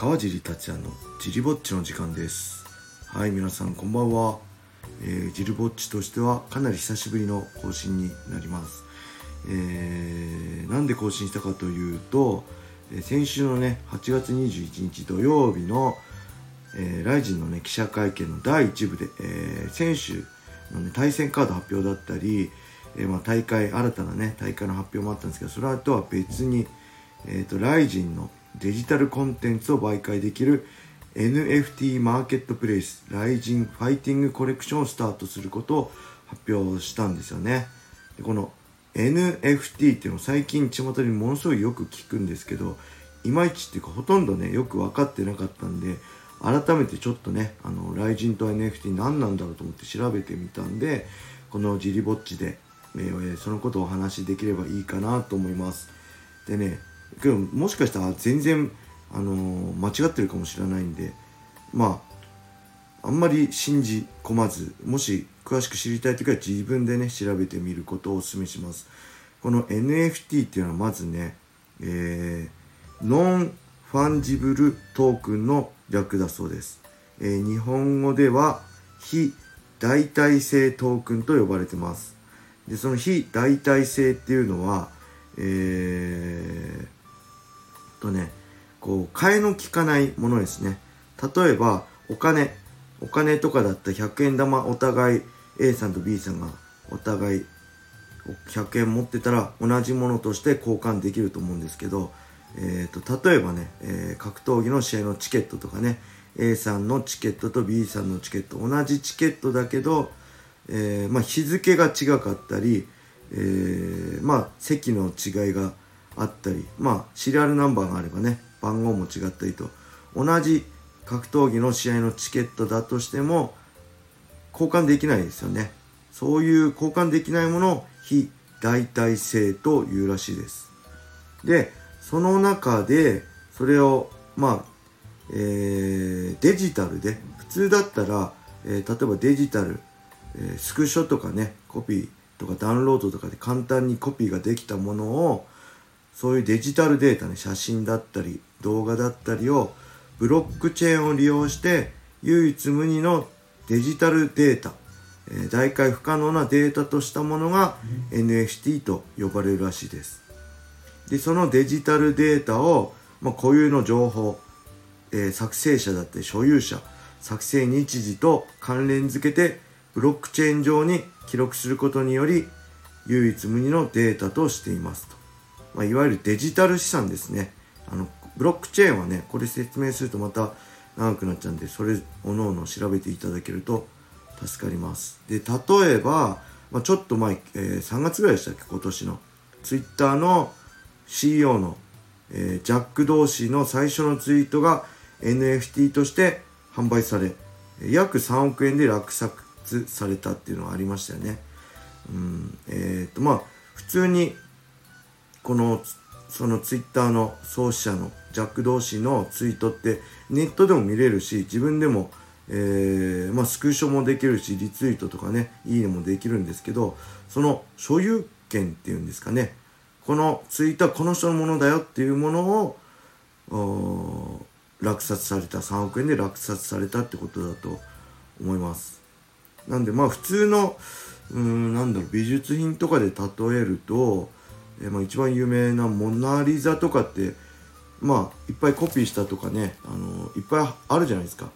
川尻達也のジリぼっちの時間です。はい皆さんこんばんは、えー、ジリぼっちとしてはかなり久しぶりの更新になります。えー、なんで更新したかというと、え先週のね8月21日土曜日の、えー、ライジンのね記者会見の第1部で、えー、選手の、ね、対戦カード発表だったり、えーまあ、大会新たなね大会の発表もあったんですけどそれとは別に、えーと、ライジンのデジタルコンテンツを媒介できる NFT マーケットプレイスライジンファイティングコレクションをスタートすることを発表したんですよね。でこの NFT っていうの最近巷にものすごいよく聞くんですけどいまいちっていうかほとんどねよく分かってなかったんで改めてちょっとねあのライジンと NFT 何なんだろうと思って調べてみたんでこのジリぼっちで、えー、そのことをお話しできればいいかなと思います。でねけどもしかしたら全然、あのー、間違ってるかもしれないんでまああんまり信じ込まずもし詳しく知りたい時は自分でね調べてみることをお勧めします。この NFT っていうのはまずね、えー、 non-fungible token の略だそうです、えー、日本語では非代替性トークンと呼ばれてます。でその非代替性っていうのはえー、とねこう替えの利かないものですね。例えばお金。お金とかだったら100円玉お互い A さんと B さんがお互い100円持ってたら同じものとして交換できると思うんですけどえーと、例えばね、えー、格闘技の試合のチケットとかね A さんのチケットと B さんのチケット同じチケットだけど、えー、まあ、日付が違かったり、えー、まあ、席の違いがあったり、まあ、シリアルナンバーがあればね番号も違ったりと同じ格闘技の試合のチケットだとしても交換できないですよね。そういう交換できないものを非代替性というらしいです。でその中でそれをまあ、えー、デジタルで普通だったら、えー、例えばデジタル、えー、スクショとかねコピーとかダウンロードとかで簡単にコピーができたものをそういうデジタルデータね写真だったり動画だったりをブロックチェーンを利用して唯一無二のデジタルデータ、えー、代替不可能なデータとしたものが NFT と呼ばれるらしいです。でそのデジタルデータを、まあ、固有の情報、えー、作成者だって所有者作成日時と関連付けてブロックチェーン上に記録することにより唯一無二のデータとしていますと、まあ、いわゆるデジタル資産ですね。あのブロックチェーンはねこれ説明するとまた長くなっちゃうんでそれおのおの調べていただけると助かります。で例えば、まあ、ちょっと前、えー、3月ぐらいでしたっけ？今年の。ツイッターの CEO の、えー、ジャック・ドーシーの最初のツイートが NFT として販売され約3億円で落札されたっていうのがありましたよね。うんえっ、ー、とまあ普通にこのそのツイッターの創始者のジャック・ドーシーのツイートってネットでも見れるし自分でも、えー、まあ、スクショもできるしリツイートとかねいいねもできるんですけどその所有権っていうんですかねこのツイートはこの人のものだよっていうものを落札された3億円で落札されたってことだと思います。なんでまあ普通のうんなんだろう美術品とかで例えると、え、まあ、一番有名なモナ・リザとかってまあいっぱいコピーしたとかねあのいっぱいあるじゃないですか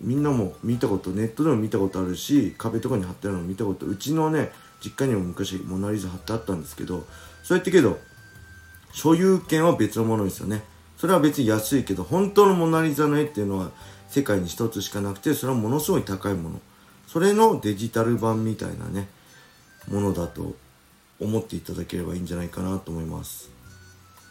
みんなも見たことネットでも見たことあるし壁とかに貼ってあるのも見たことうちのね実家にも昔モナ・リザ貼ってあったんですけどそうやってけど、所有権は別のものですよね。それは別に安いけど、本当のモナリザの絵っていうのは世界に一つしかなくて、それはものすごい高いもの。それのデジタル版みたいなね、ものだと思っていただければいいんじゃないかなと思います。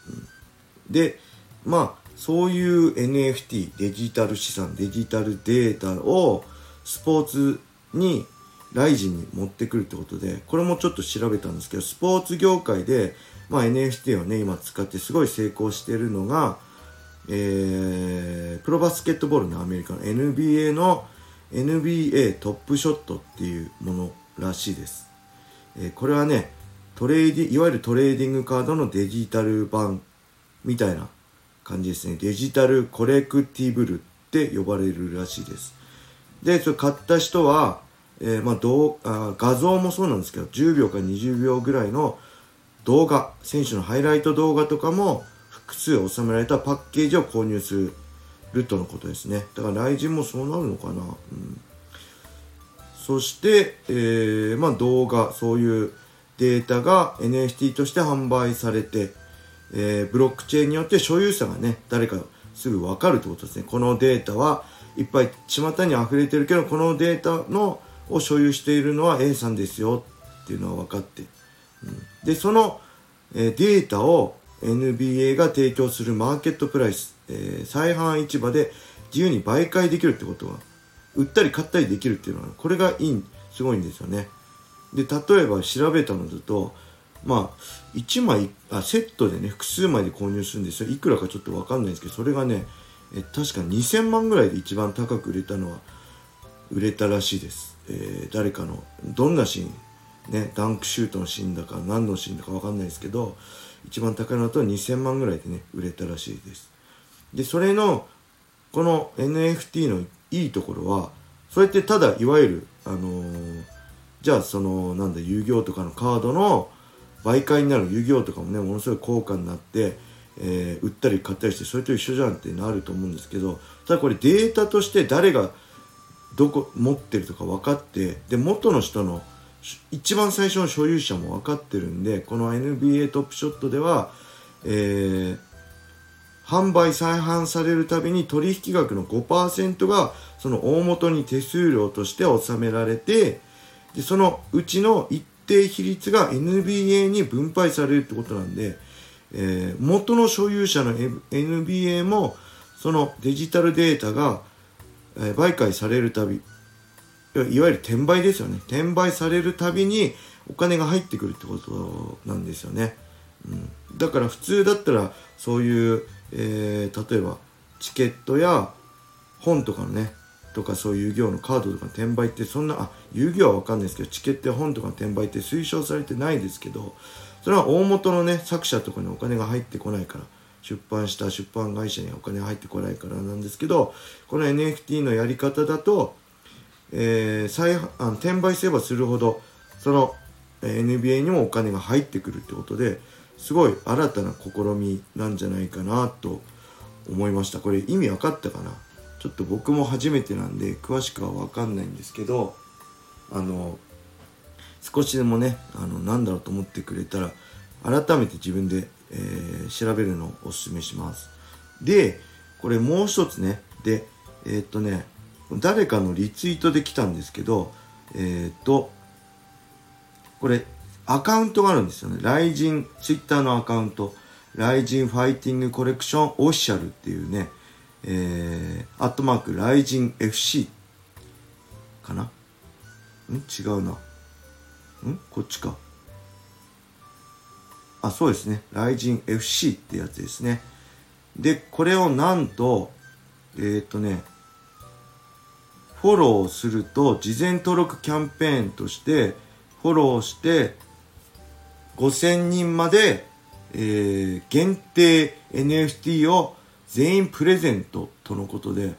うん、で、まあ、そういう NFT、デジタル資産、デジタルデータをスポーツにライジンに持ってくるってことで、これもちょっと調べたんですけど、スポーツ業界で、まあ、NFT をね、今使ってすごい成功してるのが、えー、プロバスケットボールのアメリカの NBA の NBA トップショットっていうものらしいです。えー、これはね、トレーディ、いわゆるトレーディングカードのデジタル版みたいな感じですね。 digital collectible って呼ばれるらしいです。でそれ買った人は、えー、まあ、どうあ画像もそうなんですけど10秒か20秒ぐらいの動画選手のハイライト動画とかも複数収められたパッケージを購入するとのことですね。だから RIZIN もそうなるのかな、うん、そして、えー、まあ、動画そういうデータが NFT として販売されて、えー、ブロックチェーンによって所有者がね誰かすぐ分かるってことですね。このデータはいっぱい巷に溢れてるけどこのデータのを所有しているのは A さんですよっていうのは分かって、うん、でその、えー、データを NBA が提供するマーケットプライス、えー、再販市場で自由に売買できるってことは売ったり買ったりできるっていうのはこれがいいすごいんですよね。で例えば調べたのだとまあ1枚あセットでね複数枚で購入するんですよ。いくらかちょっと分かんないんですけどそれがねえ確か2000万ぐらいで一番高く売れたのは売れたらしいです、えー、誰かのどんなシーンねダンクシュートのシーンだか何のシーンだか分かんないですけど一番高いのだと2000万ぐらいでね売れたらしいです。でそれのこの NFT のいいところはそれってただいわゆるあのー、じゃあそのなんだ遊戯王とかのカードの媒介になる遊戯王とかもねものすごい高価になって、えー、売ったり買ったりしてそれと一緒じゃんってなると思うんですけどただこれデータとして誰がどこ持ってるとか分かってで元の人の一番最初の所有者も分かってるんでこの NBA トップショットでは、えー、販売再販されるたびに取引額の5%がその大元に手数料として納められてでそのうちの一定比率が NBA に分配されるってことなんで、えー、元の所有者の NBA もそのデジタルデータが、えー、売買されるたびいわゆる転売ですよね。転売されるたびにお金が入ってくるってことなんですよね、うん、だから普通だったらそういう、えー、例えばチケットや本とかのねとかそういう遊戯王のカードとかの転売ってそんなあ遊戯王は分かんないですけどチケット本とかの転売って推奨されてないですけどそれは大元のね作者とかにお金が入ってこないから出版した出版会社にお金入ってこないからなんですけどこの NFT のやり方だとえー、再あの転売すればするほどその、NBA にもお金が入ってくるってことですごい新たな試みなんじゃないかなと思いました。これ意味分かったかな？ちょっと僕も初めてなんで詳しくは分かんないんですけどあの少しでもねあのなんだろうと思ってくれたら改めて自分で、えー、調べるのをおすすめしますでこれもう一つねでえー、っとね誰かのリツイートで来たんですけど、えっ、と、これ、アカウントがあるんですよね。ライジン、ツイッターのアカウント、ライジンファイティングコレクションオフィシャルっていうね、えー、アットマーク、ライジン FC かな？ん？違うな。ん？こっちか。あ、そうですね。ライジン FC ってやつですね。で、これをなんと、えっ、ー、とね、フォローすると事前登録キャンペーンとしてフォローして5000人まで、えー、限定 NFT を全員プレゼントとのことで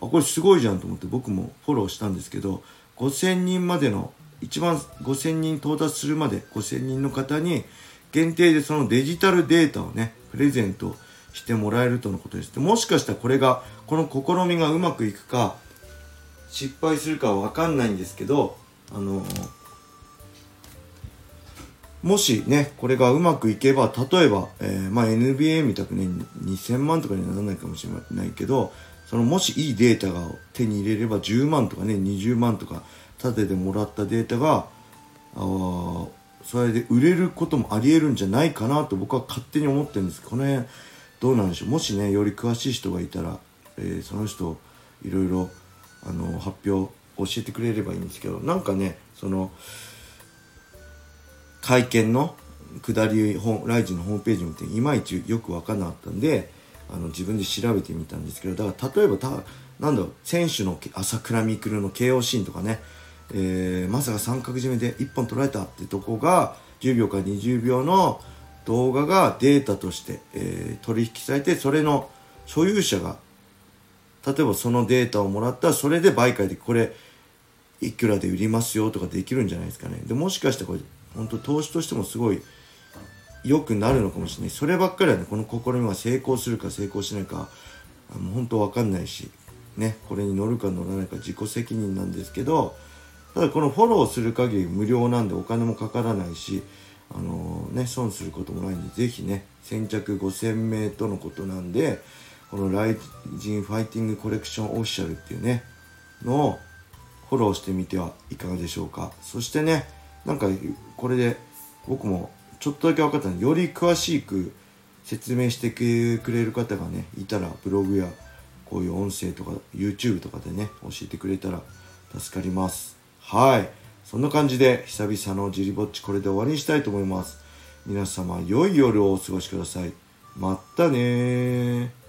あこれすごいじゃんと思って僕もフォローしたんですけど5000人までの一番5000人到達するまで5000人の方に限定でそのデジタルデータをねプレゼントしてもらえるとのことです。でもしかしたらこれがこの試みがうまくいくか失敗するかは分かんないんですけどあのもしねこれがうまくいけば例えば、えー、まあ、NBA みたくね2000万とかにならないかもしれないけどそのもしいいデータが手に入れれば10万とかね20万とか縦でもらったデータがあそれで売れることもありえるんじゃないかなと僕は勝手に思ってるんです。この辺どうなんでしょう？もしねより詳しい人がいたら、えー、その人いろいろあの発表教えてくれればいいんですけどなんかねその会見の下りライジのホームページもいまいちよく分からなかったんであの自分で調べてみたんですけどだから例えばたなんだろう選手の朝倉未来の KO シーンとかね、えー、まさか三角締めで1本取られたってとこが10秒から20秒の、動画がデータとして、えー、取引されてそれの所有者が例えばそのデータをもらったらそれで売買でこれいくらで売りますよとかできるんじゃないですかね。でもしかしてこれ本当投資としてもすごい良くなるのかもしれない。そればっかりはねこの試みは成功するか成功しないかもう本当わかんないしねこれに乗るか乗らないか自己責任なんですけどただこのフォローする限り無料なんでお金もかからないしあのー、ね損することもないんで是非ね先着5000名とのことなんでこのライジンファイティングコレクションオフィシャルっていうねのをフォローしてみてはいかがでしょうか。そしてねなんかこれで僕もちょっとだけ分かったのでより詳しく説明してくれる方がねいたらブログやこういう音声とか YouTube とかでね教えてくれたら助かります。はい。そんな感じで久々のジリぼっちこれで終わりにしたいと思います。皆様良い夜をお過ごしください。またね